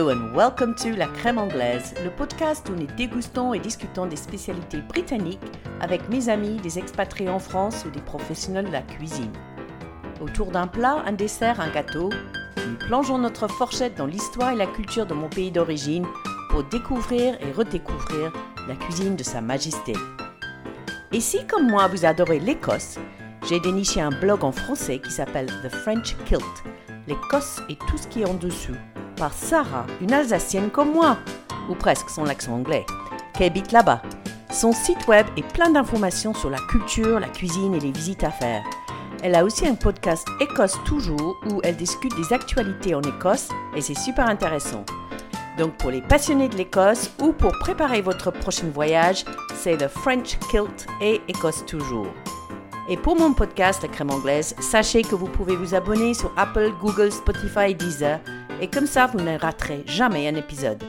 Hello and welcome to La Crème Anglaise, le podcast où nous dégustons et discutons des spécialités britanniques avec mes amis, des expatriés en France ou des professionnels de la cuisine. Autour d'un plat, un dessert, un gâteau, nous plongeons notre fourchette dans l'histoire et la culture de mon pays d'origine pour découvrir et redécouvrir la cuisine de Sa Majesté. Et si, comme moi, vous adorez l'Écosse, j'ai déniché un blog en français qui s'appelle The French Kilt, l'Écosse et tout ce qui est en dessous par Sarah, une Alsacienne comme moi, ou presque son accent anglais, qui habite là-bas. Son site web est plein d'informations sur la culture, la cuisine et les visites à faire. Elle a aussi un podcast Écosse toujours où elle discute des actualités en Écosse et c'est super intéressant. Donc pour les passionnés de l'Écosse ou pour préparer votre prochain voyage, c'est The French Kilt et Écosse toujours. Et pour mon podcast La crème anglaise, sachez que vous pouvez vous abonner sur Apple, Google, Spotify et Deezer et comme ça vous ne raterez jamais un épisode.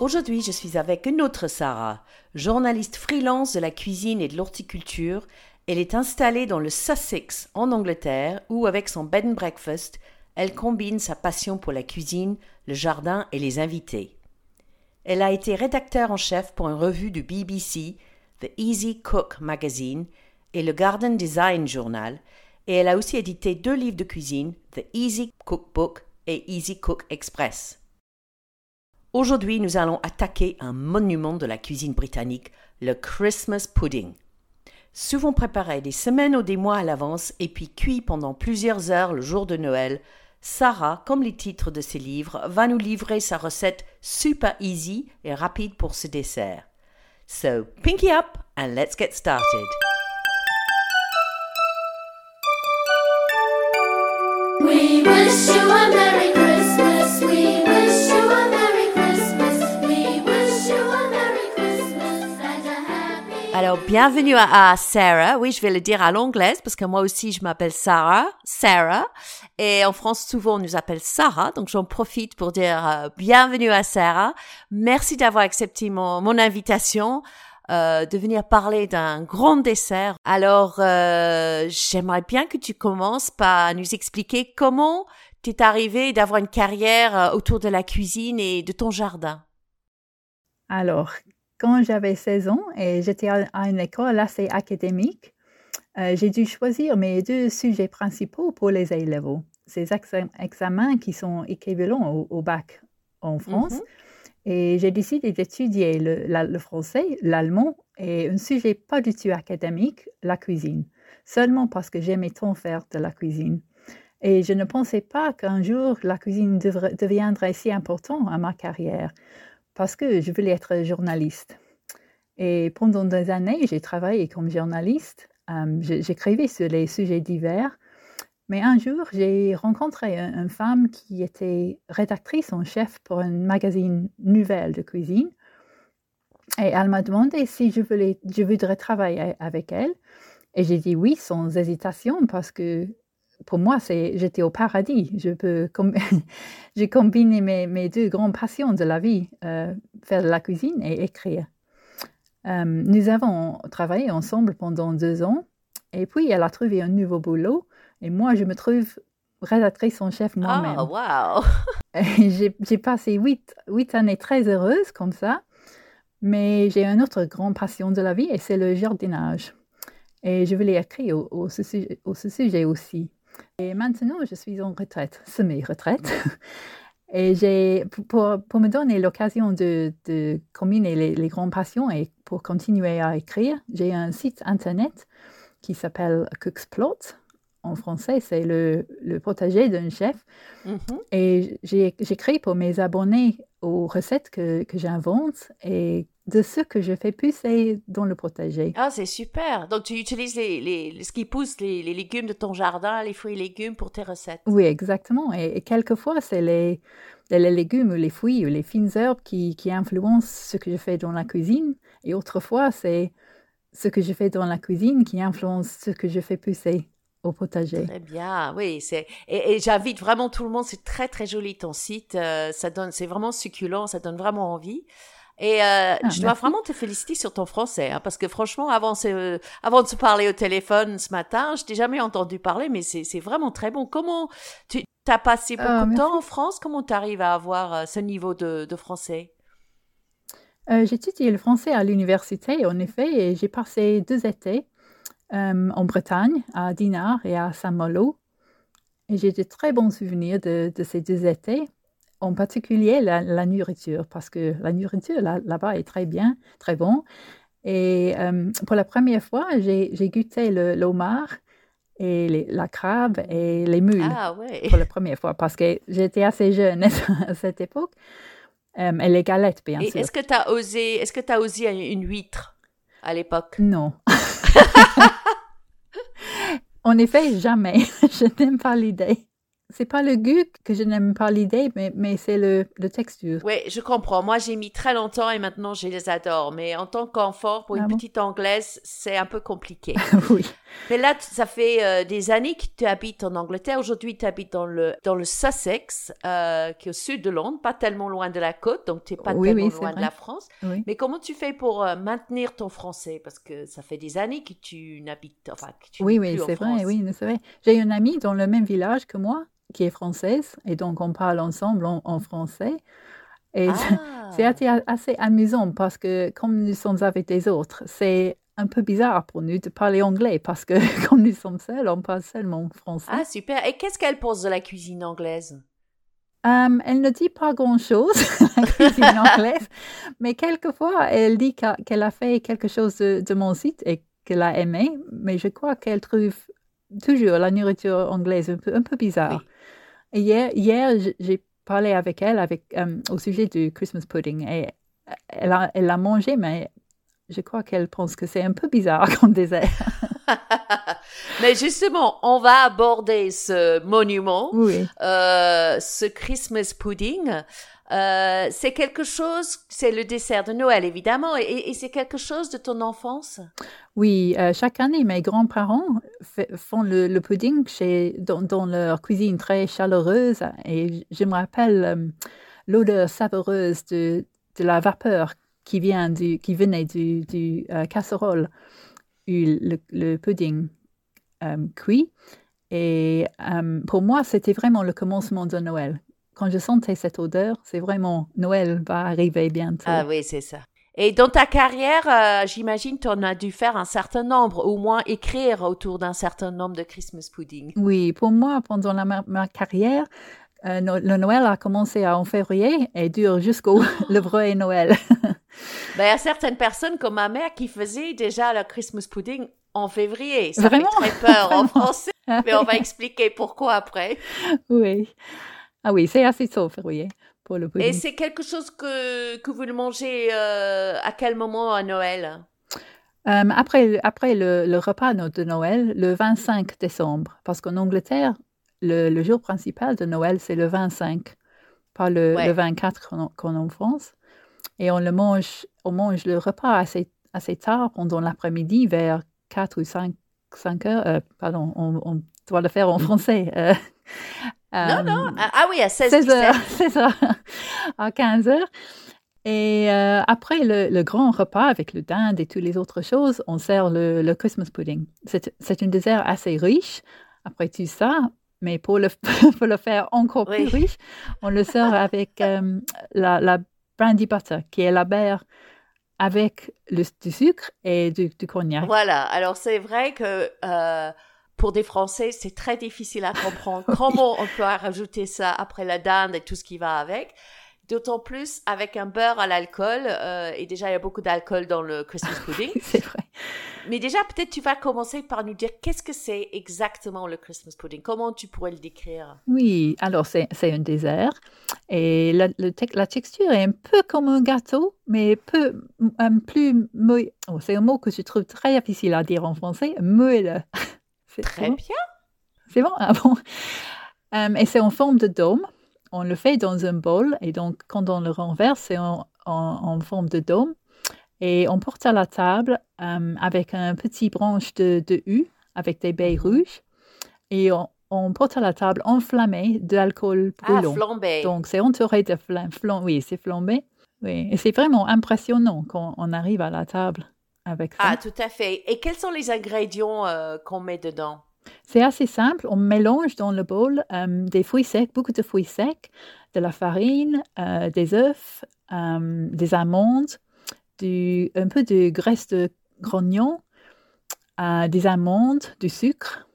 Aujourd'hui, je suis avec une autre Sarah, journaliste freelance de la cuisine et de l'horticulture. Elle est installée dans le Sussex, en Angleterre, où, avec son bed and breakfast, elle combine sa passion pour la cuisine, le jardin et les invités. Elle a été rédacteur en chef pour une revue du BBC, The Easy Cook Magazine et le Garden Design Journal, et elle a aussi édité deux livres de cuisine, The Easy Cookbook et Easy Cook Express. Aujourd'hui, nous allons attaquer un monument de la cuisine britannique, le Christmas pudding. Souvent préparé des semaines ou des mois à l'avance et puis cuit pendant plusieurs heures le jour de Noël, Sarah, comme les titres de ses livres, va nous livrer sa recette super easy et rapide pour ce dessert. So, pinky up and let's get started. Alors, bienvenue à, Sarah. Oui, je vais le dire à l'anglaise parce que moi aussi, je m'appelle Sarah. Sarah. Et en France, souvent, on nous appelle Sarah. Donc, j'en profite pour dire euh, bienvenue à Sarah. Merci d'avoir accepté mon, mon invitation. Euh, de venir parler d'un grand dessert. Alors, euh, j'aimerais bien que tu commences par nous expliquer comment tu es arrivé d'avoir une carrière euh, autour de la cuisine et de ton jardin. Alors, quand j'avais 16 ans et j'étais à une école assez académique, j'ai dû choisir mes deux sujets principaux pour les A-level. Ces examens qui sont équivalents au, bac en France. Mm-hmm. Et j'ai décidé d'étudier le, français, l'allemand et un sujet pas du tout académique, la cuisine, seulement parce que j'aimais tant faire de la cuisine. Et je ne pensais pas qu'un jour la cuisine deviendrait si importante à ma carrière, parce que je voulais être journaliste. Et pendant des années, j'ai travaillé comme journaliste. Euh, j'écrivais sur les sujets divers mais un jour, j'ai rencontré une, femme qui était rédactrice en chef pour un magazine nouvelle de cuisine. Et elle m'a demandé si je, voulais, voudrais travailler avec elle. Et j'ai dit oui sans hésitation parce que pour moi, j'étais au paradis. Je peux j'ai combiné mes, mes, deux grandes passions de la vie, euh, faire de la cuisine et écrire. Euh, nous avons travaillé ensemble pendant deux ans. Et puis, elle a trouvé un nouveau boulot et moi, je me trouve rédactrice en chef moi-même. Oh, wow! j'ai passé huit, huit années très heureuses comme ça, mais j'ai une autre grande passion de la vie et c'est le jardinage. Et je voulais écrire au, au, ce, sujet aussi. Et maintenant, je suis en retraite, semi-retraite. Et j'ai, pour, pour, me donner l'occasion de, de, combiner les, les, grandes passions et pour continuer à écrire, j'ai un site internet qui s'appelle Cook's en français, c'est le, le, potager d'un chef. Mm-hmm. Et j'écris pour mes abonnés aux recettes que, que j'invente et de ce que je fais pousser dans le potager. Ah, c'est super. Donc, tu utilises les, les, ce qui pousse, les, les, légumes de ton jardin, les fruits et légumes pour tes recettes. Oui, exactement. Et, quelquefois, c'est les, les, légumes ou les fruits ou les fines herbes qui, qui influencent ce que je fais dans la cuisine. Et autrefois, c'est ce que je fais dans la cuisine qui influence ce que je fais pousser au potager. Très bien, oui. C'est et, j'invite vraiment tout le monde. C'est très très joli ton site. Euh, ça donne, c'est vraiment succulent. Ça donne vraiment envie. Et euh, ah, je dois vraiment te féliciter sur ton français, hein, parce que franchement, avant, avant de se parler au téléphone ce matin, je t'ai jamais entendu parler, mais c'est vraiment très bon. Comment tu as passé ah, beaucoup de temps en France? Comment tu arrives à avoir euh, ce niveau de, de français? Euh, J'ai étudié le français à l'université, en effet, et j'ai passé deux étés euh, en Bretagne, à Dinard et à Saint-Malo. Et j'ai de très bons souvenirs de, de ces deux étés en particulier la, nourriture, parce que la nourriture là-bas est très bien, très bon. Et euh, pour la première fois, j'ai goûté le l'homard et la crabe et les mules ah, pour la première fois, parce que j'étais assez jeune à cette époque. Euh, et les galettes, bien sûr. Est-ce que tu as osé, est-ce que tu as osé une huître à l'époque? Non. en effet, jamais. Je n'aime pas l'idée. C'est pas le goût que je n'aime pas l'idée, mais, mais c'est le, le, texture. Oui, je comprends. Moi, j'ai mis très longtemps et maintenant, je les adore. Mais en tant qu'enfant, pour une ah petite anglaise, c'est un peu compliqué. oui. Mais là, ça fait euh, des années que tu habites en Angleterre. Aujourd'hui, tu habites dans le, dans le Sussex, euh, qui est au sud de Londres, pas tellement loin de la côte, donc tu n'es pas tellement loin de la France. Mais comment tu fais pour euh, maintenir ton français? Parce que ça fait des années que tu n'habites, enfin, que tu Oui, oui, c'est vrai, oui, c'est vrai. J'ai une amie dans le même village que moi qui est française, et donc on parle ensemble en, français. Et c'est ah! assez, amusant parce que comme nous sommes avec des autres, c'est un peu bizarre pour nous de parler anglais parce que comme nous sommes seuls, on parle seulement français. Ah, super. Et qu'est-ce qu'elle pense de la cuisine anglaise? Um, Elle ne dit pas grand-chose, la cuisine anglaise, mais quelquefois, elle dit qu'elle a fait quelque chose de, de mon site et qu'elle a aimé, mais je crois qu'elle trouve toujours la nourriture anglaise un peu, un peu bizarre. Hier, hier j'ai parlé avec elle avec, euh, au sujet du Christmas pudding et elle a, elle a mangé, mais je crois qu'elle pense que c'est un peu bizarre comme dessert. mais justement, on va aborder ce monument, euh, ce Christmas pudding. Euh, c'est quelque chose, c'est le dessert de Noël évidemment, et, c'est quelque chose de ton enfance? Oui, euh, chaque année, mes grands-parents font le, pudding chez, dans, leur cuisine très chaleureuse, et je me rappelle l'odeur savoureuse de, de, la vapeur qui, vient du, qui venait du, du casserole, le, le pudding cuit. Et pour moi, c'était vraiment le commencement de Noël quand je sentais cette odeur, c'est vraiment Noël va arriver bientôt. Ah oui, c'est ça. Et dans ta carrière, euh, j'imagine tu en as dû faire un certain nombre, au moins écrire autour d'un certain nombre de Christmas pudding. Oui, pour moi, pendant ma, carrière, euh, le Noël a commencé en février et dure jusqu'au le vrai Noël. ben, il y a certaines personnes comme ma mère qui faisaient déjà le Christmas pudding en février. Ça Vraiment? fait très peur en français, mais on va expliquer pourquoi après. Oui. Ah oui, c'est assez sauf, oui, pour le pudding. Et c'est quelque chose que, que vous le mangez euh, à quel moment à Noël? Euh, Après, après le, repas de Noël, le 25 décembre, parce qu'en Angleterre, le, jour principal de Noël, c'est le 25, pas le, 24 qu'on a en France. Et on le mange, on mange le repas assez, assez tard, pendant l'après-midi, vers 4 ou 5, 5 heures. Euh, pardon, on, on, doit le faire en français. Non, non. Euh, ah, ah oui, à 16, 16 heures. C'est ça. À 15 heures. Et euh, après le, grand repas avec le dinde et toutes les autres choses, on sert le, Christmas pudding. C'est un dessert assez riche, après tout ça, mais pour le, pour le faire encore plus riche, on le sert avec euh, la, brandy butter, qui est la bière avec le, du sucre et du, cognac. Voilà, alors c'est vrai que pour des Français, c'est très difficile à comprendre comment on peut rajouter ça après la dinde et tout ce qui va avec. D'autant plus avec un beurre à l'alcool. Euh, et déjà, il y a beaucoup d'alcool dans le Christmas pudding. c'est vrai. Mais déjà, peut-être tu vas commencer par nous dire qu'est-ce que c'est exactement le Christmas pudding? Comment tu pourrais le décrire? Oui, alors c'est un dessert. Et la, la, texture est un peu comme un gâteau, mais peu, un plus Oh, c'est un mot que je trouve très difficile à dire en français. Moelle. Très bien. C'est bon? Ah bon? Euh, et c'est en forme de dôme. On le fait dans un bol et donc quand on le renverse, c'est en, en, forme de dôme. Et on porte à la table euh, avec un petit branche de, de U avec des baies rouges. Et on, porte à la table enflammée d'alcool brûlant. Ah, flambé. Donc c'est entouré de flammes. oui, c'est flambé. oui. Et c'est vraiment impressionnant quand on arrive à la table avec ça. Ah, tout à fait. Et quels sont les ingrédients euh, qu'on met dedans? C'est assez simple. On mélange dans le bol euh, des fruits secs, beaucoup de fruits secs, de la farine, euh, des œufs, des amandes, un peu de graisse de grognon, des amandes, du sucre,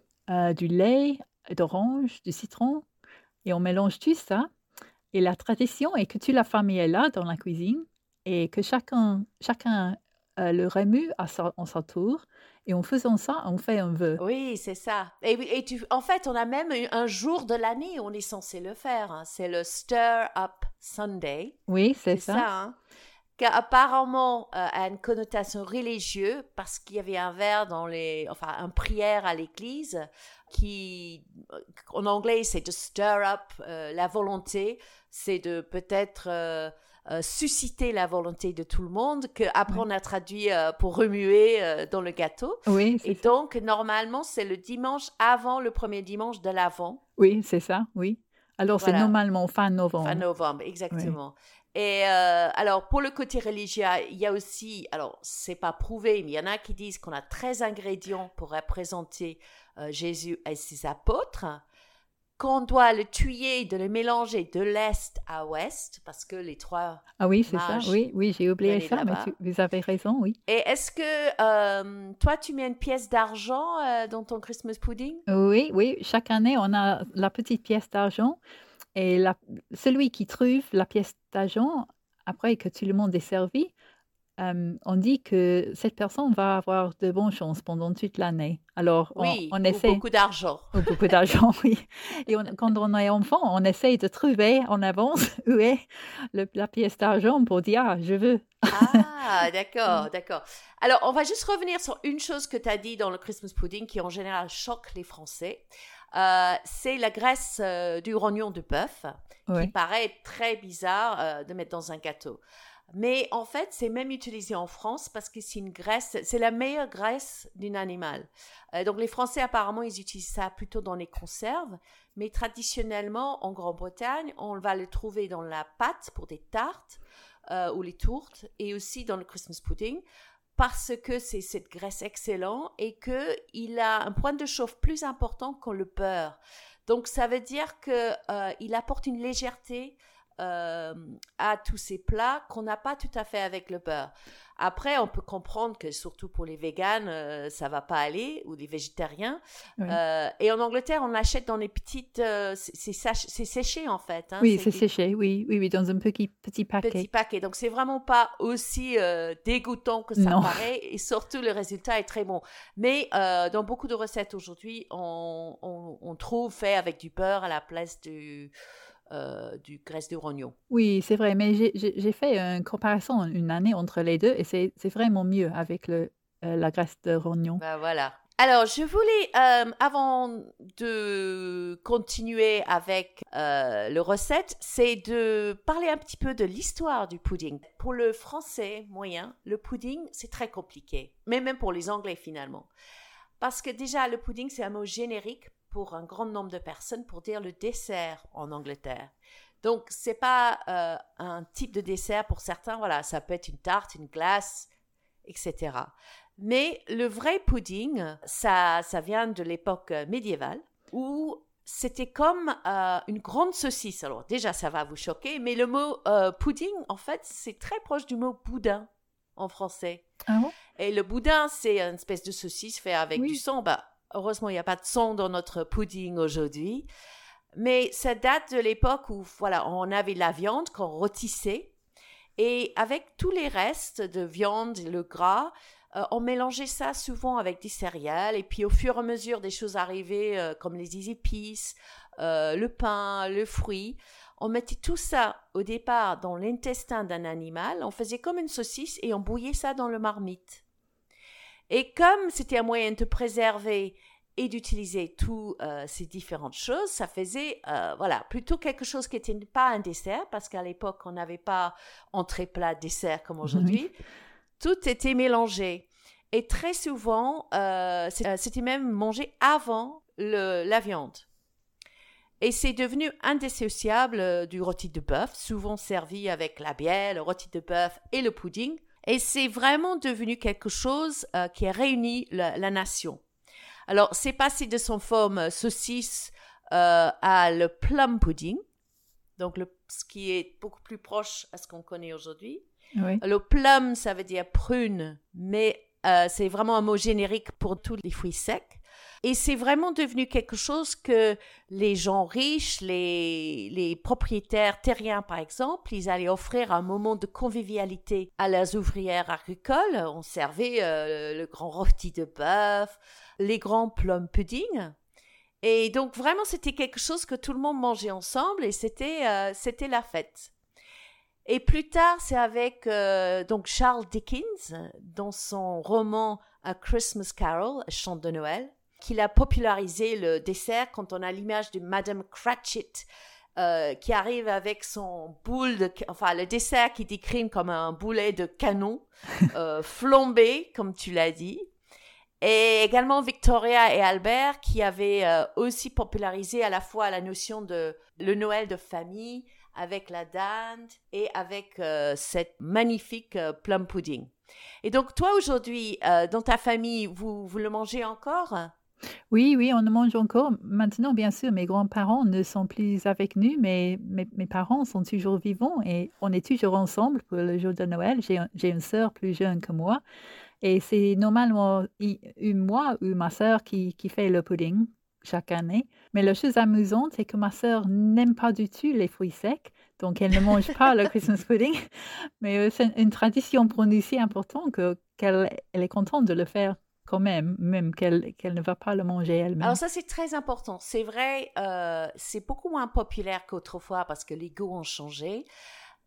du lait, d'orange, du citron. Et on mélange tout ça. Et la tradition est que toute la famille est là dans la cuisine et que chacun, chacun euh, le remue à en sa tour. Et en faisant ça, on fait un vœu. Oui, c'est ça. Et, et tu, en fait, on a même un jour de l'année où on est censé le faire. Hein. C'est le Stir Up Sunday. Oui, c'est ça. ça hein. qui apparemment euh, a une connotation religieuse parce qu'il y avait un vers dans les, enfin, un prière à l'église qui, en anglais, c'est de stir up la volonté, c'est de peut-être euh, susciter la volonté de tout le monde, que après on a traduit euh, pour remuer euh, dans le gâteau. Oui. Et donc, normalement, c'est le dimanche avant le premier dimanche de l'Avent. Oui, c'est ça, oui. Alors, c'est normalement fin novembre. Fin novembre, exactement. Et alors, pour le côté religieux, il y a aussi, alors, c'est pas prouvé, mais il y en a qui disent qu'on a 13 ingrédients pour représenter Jésus et ses apôtres qu'on doit le tuer, de le mélanger de l'est à ouest, parce que les trois. Ah oui, c'est ça. Oui, oui, j'ai oublié ça, mais vous avez raison, oui. Et est-ce que euh, toi, tu mets une pièce d'argent euh, dans ton Christmas pudding? Oui, oui. Chaque année, on a la petite pièce d'argent. Et la, celui qui trouve la pièce d'argent, après que tout le monde est servi, on dit que cette personne va avoir de bonnes chances pendant toute l'année. Alors, on, oui, on essaie. beaucoup d'argent. Beaucoup d'argent, oui. Et quand on est enfant, on essaye de trouver en avance où est la pièce d'argent pour dire ah, je veux. Ah, d'accord, d'accord. Alors, on va juste revenir sur une chose que tu as dit dans le Christmas pudding qui en général choque les Français. Euh, c'est la graisse euh, du rognon de bœuf qui paraît très bizarre euh, de mettre dans un gâteau. Mais en fait, c'est même utilisé en France parce que c'est une graisse, c'est la meilleure graisse d'un animal. Euh, donc les Français, apparemment, ils utilisent ça plutôt dans les conserves. Mais traditionnellement, en Grande-Bretagne, on va le trouver dans la pâte pour des tartes euh, ou les tourtes et aussi dans le Christmas pudding parce que c'est cette graisse excellente et qu'il a un point de chauffe plus important que le beurre. Donc ça veut dire qu'il euh, apporte une légèreté euh, à tous ces plats qu'on n'a pas tout à fait avec le beurre. Après, on peut comprendre que surtout pour les véganes, euh, ça va pas aller ou les végétariens. Euh, et en Angleterre, on l'achète dans les petites, c'est séché en fait. Hein, oui, c'est séché, oui, oui, oui, dans un petit petit paquet. Petit paquet. Donc c'est vraiment pas aussi dégoûtant que ça paraît et surtout le résultat est très bon. Mais dans beaucoup de recettes aujourd'hui, on, on, on, trouve fait avec du beurre à la place du euh, du graisse de rognon. Oui, c'est vrai, mais j'ai fait une comparaison une année entre les deux et c'est vraiment mieux avec le, euh, la graisse de rognon. Ben voilà. Alors, je voulais, euh, avant de continuer avec le recette, c'est de parler un petit peu de l'histoire du pudding. Pour le français moyen, le pudding, c'est très compliqué, mais même pour les anglais finalement. Parce que déjà, le pudding, c'est un mot générique pour un grand nombre de personnes pour dire le dessert en Angleterre. Donc, c'est pas euh, un type de dessert pour certains. Voilà, ça peut être une tarte, une glace, etc. Mais le vrai pudding, ça, ça vient de l'époque médiévale où c'était comme euh, une grande saucisse. Alors déjà, ça va vous choquer, mais le mot euh, pudding, en fait, c'est très proche du mot boudin en français. Ah Et le boudin, c'est une espèce de saucisse fait avec du sang. Bah, Heureusement, il n'y a pas de son dans notre pudding aujourd'hui. Mais ça date de l'époque où, voilà, on avait la viande qu'on rôtissait. Et avec tous les restes de viande, le gras, euh, on mélangeait ça souvent avec des céréales. Et puis, au fur et à mesure des choses arrivaient, euh, comme les épices, euh, le pain, le fruit, on mettait tout ça au départ dans l'intestin d'un animal. On faisait comme une saucisse et on bouillait ça dans le marmite. Et comme c'était un moyen de préserver et d'utiliser toutes euh, ces différentes choses, ça faisait euh, voilà plutôt quelque chose qui n'était pas un dessert parce qu'à l'époque on n'avait pas entrée plat dessert comme aujourd'hui. Tout était mélangé et très souvent euh, c'était même mangé avant le, la viande. Et c'est devenu indissociable du rôti de bœuf, souvent servi avec la bière, le rôti de bœuf et le pudding. Et c'est vraiment devenu quelque chose euh, qui a réuni la, nation. Alors, c'est passé de son forme euh, saucisse à le plum pudding, donc ce qui est beaucoup plus proche à ce qu'on connaît aujourd'hui. Le plum, ça veut dire prune, mais c'est vraiment un mot générique pour tous les fruits secs. Et c'est vraiment devenu quelque chose que les gens riches, les, propriétaires terriens par exemple, ils allaient offrir un moment de convivialité à leurs ouvrières agricoles. On servait euh, le grand rôti de bœuf, les grands plum pudding. Et donc vraiment c'était quelque chose que tout le monde mangeait ensemble et c'était euh, c'était la fête. Et plus tard, c'est avec euh, donc Charles Dickens dans son roman A Christmas Carol, Chant de Noël, qu'il a popularisé le dessert quand on a l'image de Madame Cratchit euh, qui arrive avec son boule de, enfin le dessert qui décrit comme un boulet de canon euh, flambé, comme tu l'as dit. Et également Victoria et Albert qui avaient euh, aussi popularisé à la fois la notion de le Noël de famille avec la dinde et avec cette magnifique plum pudding. Et donc toi aujourd'hui, dans ta famille, vous, vous le mangez encore? Oui, oui, on mange encore. Maintenant, bien sûr, mes grands-parents ne sont plus avec nous, mais mes, parents sont toujours vivants et on est toujours ensemble pour le jour de Noël. J'ai une sœur plus jeune que moi et c'est normalement moi ou ma sœur qui, qui fait le pudding chaque année. Mais la chose amusante, c'est que ma sœur n'aime pas du tout les fruits secs, donc elle ne mange pas le Christmas pudding. Mais euh, c'est une tradition pour nous si importante qu'elle est contente de le faire quand même, même qu'elle ne va pas le manger elle-même. Alors ça, c'est très important. C'est vrai, euh, c'est beaucoup moins populaire qu'autrefois parce que les goûts ont changé.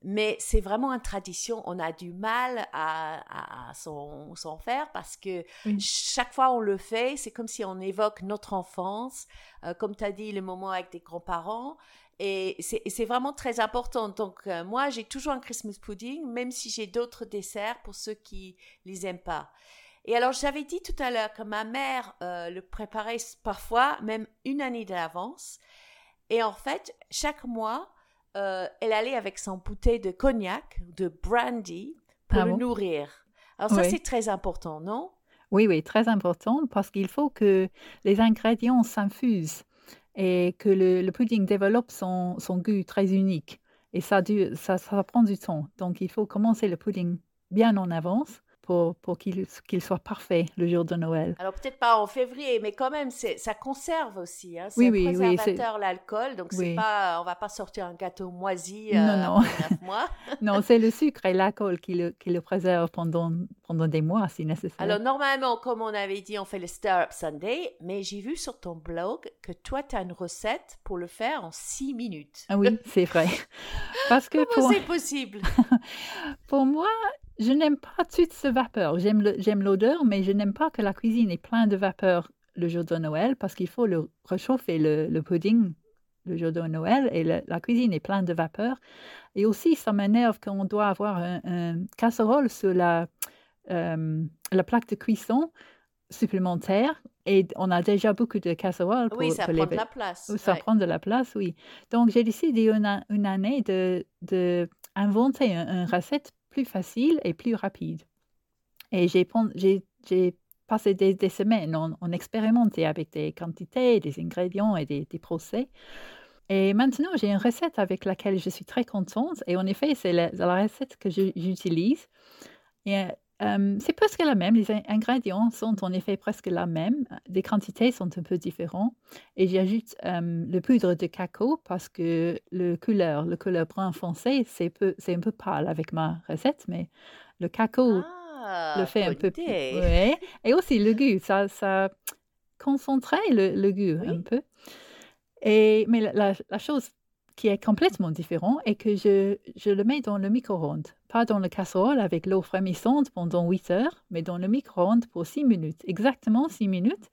Mais c'est vraiment une tradition. On a du mal à, à, s'en faire parce que chaque fois on le fait, c'est comme si on évoque notre enfance, euh, comme tu as dit, le moment avec des grands-parents. Et c'est vraiment très important. Donc, euh, moi, j'ai toujours un Christmas pudding, même si j'ai d'autres desserts pour ceux qui les aiment pas. Et alors, j'avais dit tout à l'heure que ma mère euh, le préparait parfois, même une année d'avance. Et en fait, chaque mois, euh, elle allait avec son bouteille de cognac, de brandy, pour ah le nourrir. Alors ça, c'est très important, non? Oui, oui, très important, parce qu'il faut que les ingrédients s'infusent et que le, pudding développe son, son, goût très unique. Et ça, ça, ça prend du temps. Donc, il faut commencer le pudding bien en avance pour, pour qu'il soit parfait le jour de Noël. Alors peut-être pas en février, mais quand même, ça conserve aussi. Hein. C'est oui, un préservateur, l'alcool, donc c'est pas, on va pas sortir un gâteau moisi euh, non, non. mois. non, c'est le sucre et l'alcool qui le, qui le préserve pendant, pendant des mois si nécessaire. Alors normalement, comme on avait dit, on fait le Stir Up Sunday, mais j'ai vu sur ton blog que toi, tu as une recette pour le faire en six minutes. Ah oui, c'est vrai. Parce que Comment c'est possible? Pour moi, je n'aime pas toute ce vapeur. J'aime l'odeur, mais je n'aime pas que la cuisine est pleine de vapeur le jour de Noël parce qu'il faut le réchauffer le, pudding le jour de Noël et la cuisine est pleine de vapeur. Et aussi, ça m'énerve qu'on doit avoir un, casserole sur la, euh, la plaque de cuisson supplémentaire et on a déjà beaucoup de casseroles. Pour, oui, ça prend de la place. Ça prend de la place, oui. Donc, j'ai décidé une, une année de, de inventer une recette plus facile et plus rapide. Et j'ai passé des, semaines en, expérimenté avec des quantités, des ingrédients et des, procès. Et maintenant, j'ai une recette avec laquelle je suis très contente. Et en effet, c'est la, recette que j'utilise. Et euh, c'est presque la même. Les ingrédients sont en effet presque la même. Les quantités sont un peu différentes. Et j'ajoute euh, le poudre de cacao parce que le couleur, le couleur brun foncé, c'est un peu pâle avec ma recette, mais le cacao ah, le fait un peu plus. Et aussi le goût, ça, ça concentrait le, goût un peu. Et, mais la, la chose qui est complètement différent et que je, je le mets dans le micro-ondes. Pas dans le casserole avec l'eau frémissante pendant 8 heures, mais dans le micro-ondes pour 6 minutes, exactement 6 minutes.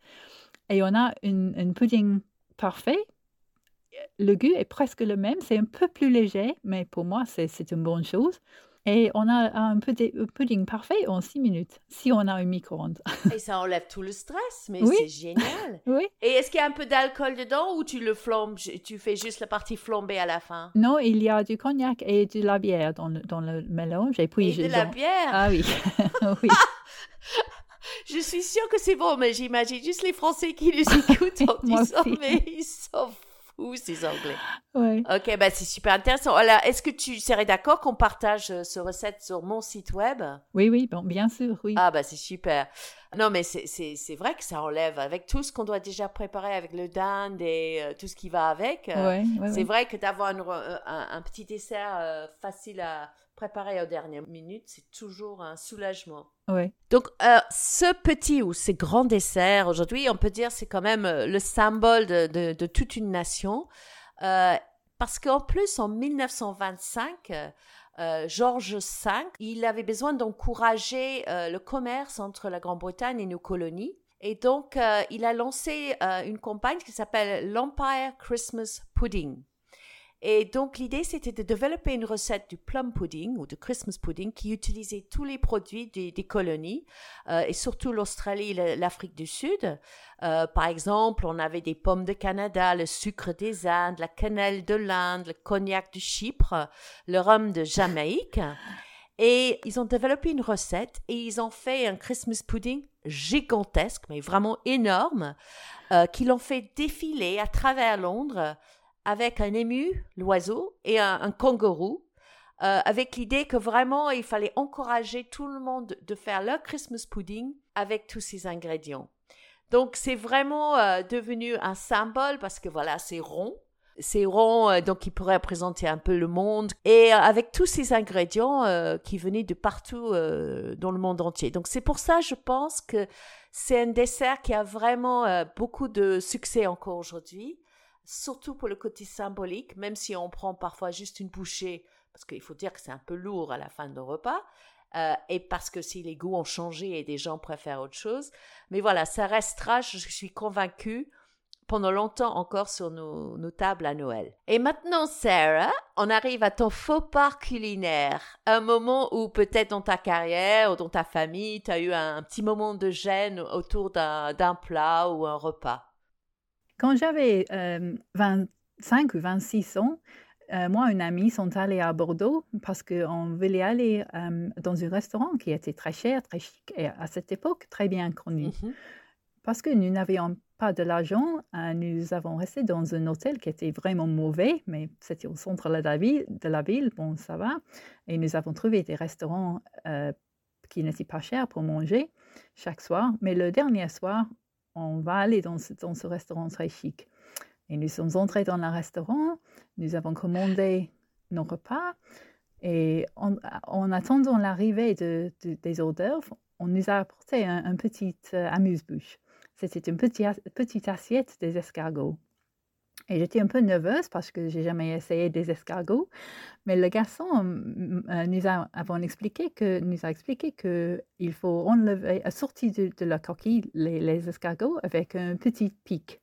Et on a une, pudding parfait. Le goût est presque le même, c'est un peu plus léger, mais pour moi, c'est une bonne chose. Et on a un pudding parfait en six minutes, si on a un micro-ondes. Et ça enlève tout le stress, mais c'est génial. oui. Et est-ce qu'il y a un peu d'alcool dedans ou tu le flambes, tu fais juste la partie flambée à la fin? Non, il y a du cognac et de la bière dans le, dans le mélange. Et, puis et de la bière? Ah oui. oui. Je suis sûre que c'est bon, mais j'imagine juste les Français qui nous écoutent en disant, mais ils sont fous, ces Anglais? Ouais. Ok, bah c'est super intéressant. Alors, est-ce que tu serais d'accord qu'on partage euh, ce recette sur mon site web? Oui, oui, bon, bien sûr, oui. Ah, bah c'est super. Non, mais c'est vrai que ça enlève, avec tout ce qu'on doit déjà préparer, avec le dinde et euh, tout ce qui va avec. Euh, ouais, c'est vrai que d'avoir un, un, petit dessert facile à préparer aux dernières minutes, c'est toujours un soulagement. Donc, euh, ce petit ou ces grands desserts, aujourd'hui, on peut dire c'est quand même euh, le symbole de, toute une nation. Euh, parce qu'en plus, en 1925, euh, Georges V, il avait besoin d'encourager le commerce entre la Grande-Bretagne et nos colonies. Et donc, il a lancé une campagne qui s'appelle l'Empire Christmas Pudding. Et donc, l'idée, c'était de développer une recette du plum pudding ou de Christmas pudding qui utilisait tous les produits des, colonies euh, et surtout l'Australie et l'Afrique du Sud. Euh, par exemple, on avait des pommes de Canada, le sucre des Indes, la cannelle de l'Inde, le cognac de Chypre, le rhum de Jamaïque. Et ils ont développé une recette et ils ont fait un Christmas pudding gigantesque, mais vraiment énorme, euh, qu'ils ont fait défiler à travers Londres avec un ému, l'oiseau, et un, kangourou, euh, avec l'idée que vraiment il fallait encourager tout le monde de faire leur Christmas pudding avec tous ces ingrédients. Donc c'est vraiment euh, devenu un symbole parce que voilà, c'est rond. C'est rond, euh, donc il pourrait représenter un peu le monde, et avec tous ces ingrédients qui venaient de partout dans le monde entier. Donc c'est pour ça, je pense que c'est un dessert qui a vraiment beaucoup de succès encore aujourd'hui surtout pour le côté symbolique, même si on prend parfois juste une bouchée, parce qu'il faut dire que c'est un peu lourd à la fin de repas, euh, et parce que si les goûts ont changé et des gens préfèrent autre chose. Mais voilà, ça restera, je suis convaincue, pendant longtemps encore sur nos, tables à Noël. Et maintenant, Sarah, on arrive à ton faux pas culinaire. Un moment où peut-être dans ta carrière ou dans ta famille, tu as eu un, un, petit moment de gêne autour d'un plat ou un repas. Quand j'avais 25 ou 26 ans, euh, moi et une amie sont allés à Bordeaux parce qu'on voulait aller dans un restaurant qui était très cher, très chic et à cette époque très bien connu. Mmh parce que nous n'avions pas de l'argent, euh, nous avons resté dans un hôtel qui était vraiment mauvais, mais c'était au centre de la ville, de la ville, bon ça va. Et nous avons trouvé des restaurants euh, qui n'étaient pas chers pour manger chaque soir. Mais le dernier soir, on va aller dans ce, restaurant très chic. Et nous sommes entrés dans le restaurant, nous avons commandé nos repas et en, attendant l'arrivée de, des odeurs, on nous a apporté un, petit euh, amuse-bouche. C'était une petite assiette des escargots. Et j'étais un peu nerveuse parce que j'ai jamais essayé des escargots, mais le garçon euh, nous a avant expliqué que nous a expliqué que il faut enlever, sortir de, de la coquille les, escargots avec un petit pic.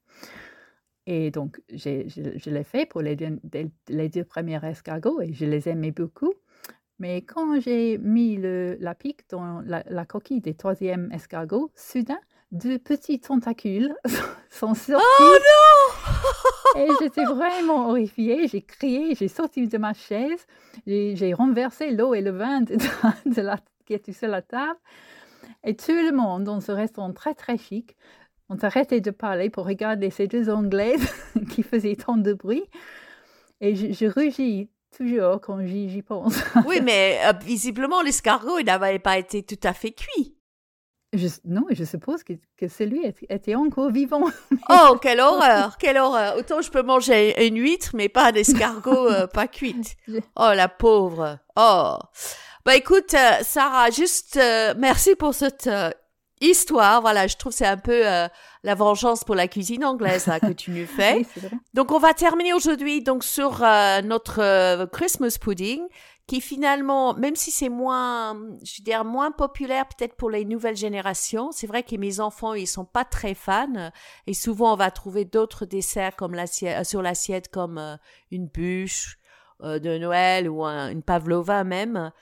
Et donc je, je l'ai fait pour les deux, les deux premiers escargots et je les aimais beaucoup. Mais quand j'ai mis le, la pique dans la, la coquille des troisième escargots, soudain, deux petits tentacules sont sortis. Oh non Et j'étais vraiment horrifiée. J'ai crié, j'ai sorti de ma chaise, j'ai renversé l'eau et le vin de, la, qui était sur la table. Et tout le monde dans ce restaurant très très chic, on s'arrêtait de parler pour regarder ces deux Anglaises qui faisaient tant de bruit. Et je, je rugis toujours quand j'y pense. oui, mais euh, visiblement, l'escargot, il n'avait pas été tout à fait cuit non, je suppose que, que celui était encore vivant. oh, quelle horreur, quelle horreur. Autant je peux manger une huître, mais pas d'escargot euh, pas cuite. Oh, la pauvre. Oh. Bah écoute, euh, Sarah, juste euh, merci pour cette histoire. Voilà, je trouve c'est un peu la vengeance pour la cuisine anglaise hein, que tu nous fais. donc on va terminer aujourd'hui donc sur notre Christmas pudding qui finalement, même si c'est moins, je veux dire, moins populaire peut-être pour les nouvelles générations, c'est vrai que mes enfants, ils sont pas très fans. Et souvent, on va trouver d'autres desserts comme l'assiette, euh, sur l'assiette comme euh, une bûche de Noël ou une pavlova même,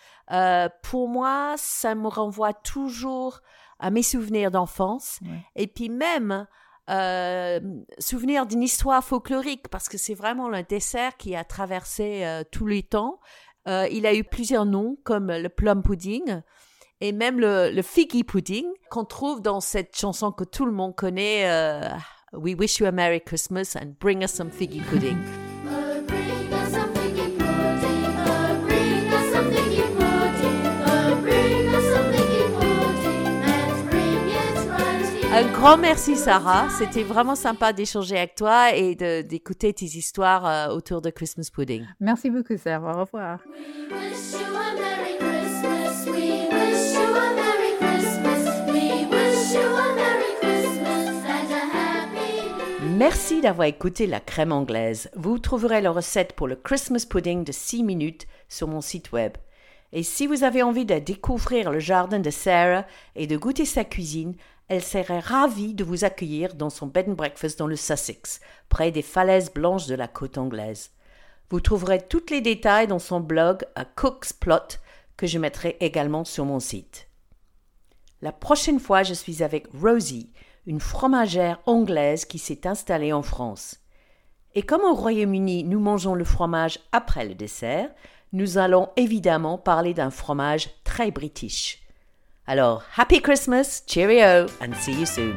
pour moi, ça me renvoie toujours à mes souvenirs d'enfance. Et puis même euh, souvenir d'une histoire folklorique parce que c'est vraiment un dessert qui a traversé euh, tous les temps. Euh, il a eu plusieurs noms comme le plum pudding et même le, le figgy pudding qu'on trouve dans cette chanson que tout le monde connaît. We wish you a Merry Christmas and bring us some figgy pudding. Un grand merci Sarah, c'était vraiment sympa d'échanger avec toi et d'écouter tes histoires euh, autour de Christmas pudding. Merci beaucoup Sarah, au revoir. Merci d'avoir écouté la crème anglaise. Vous trouverez la recette pour le Christmas pudding de 6 minutes sur mon site web. Et si vous avez envie de découvrir le jardin de Sarah et de goûter sa cuisine, elle serait ravie de vous accueillir dans son bed and breakfast dans le Sussex, près des falaises blanches de la côte anglaise. Vous trouverez tous les détails dans son blog à Cook's Plot, que je mettrai également sur mon site. La prochaine fois, je suis avec Rosie, une fromagère anglaise qui s'est installée en France. Et comme au Royaume-Uni, nous mangeons le fromage après le dessert, nous allons évidemment parler d'un fromage très british. Alors, happy Christmas, cheerio, and see you soon.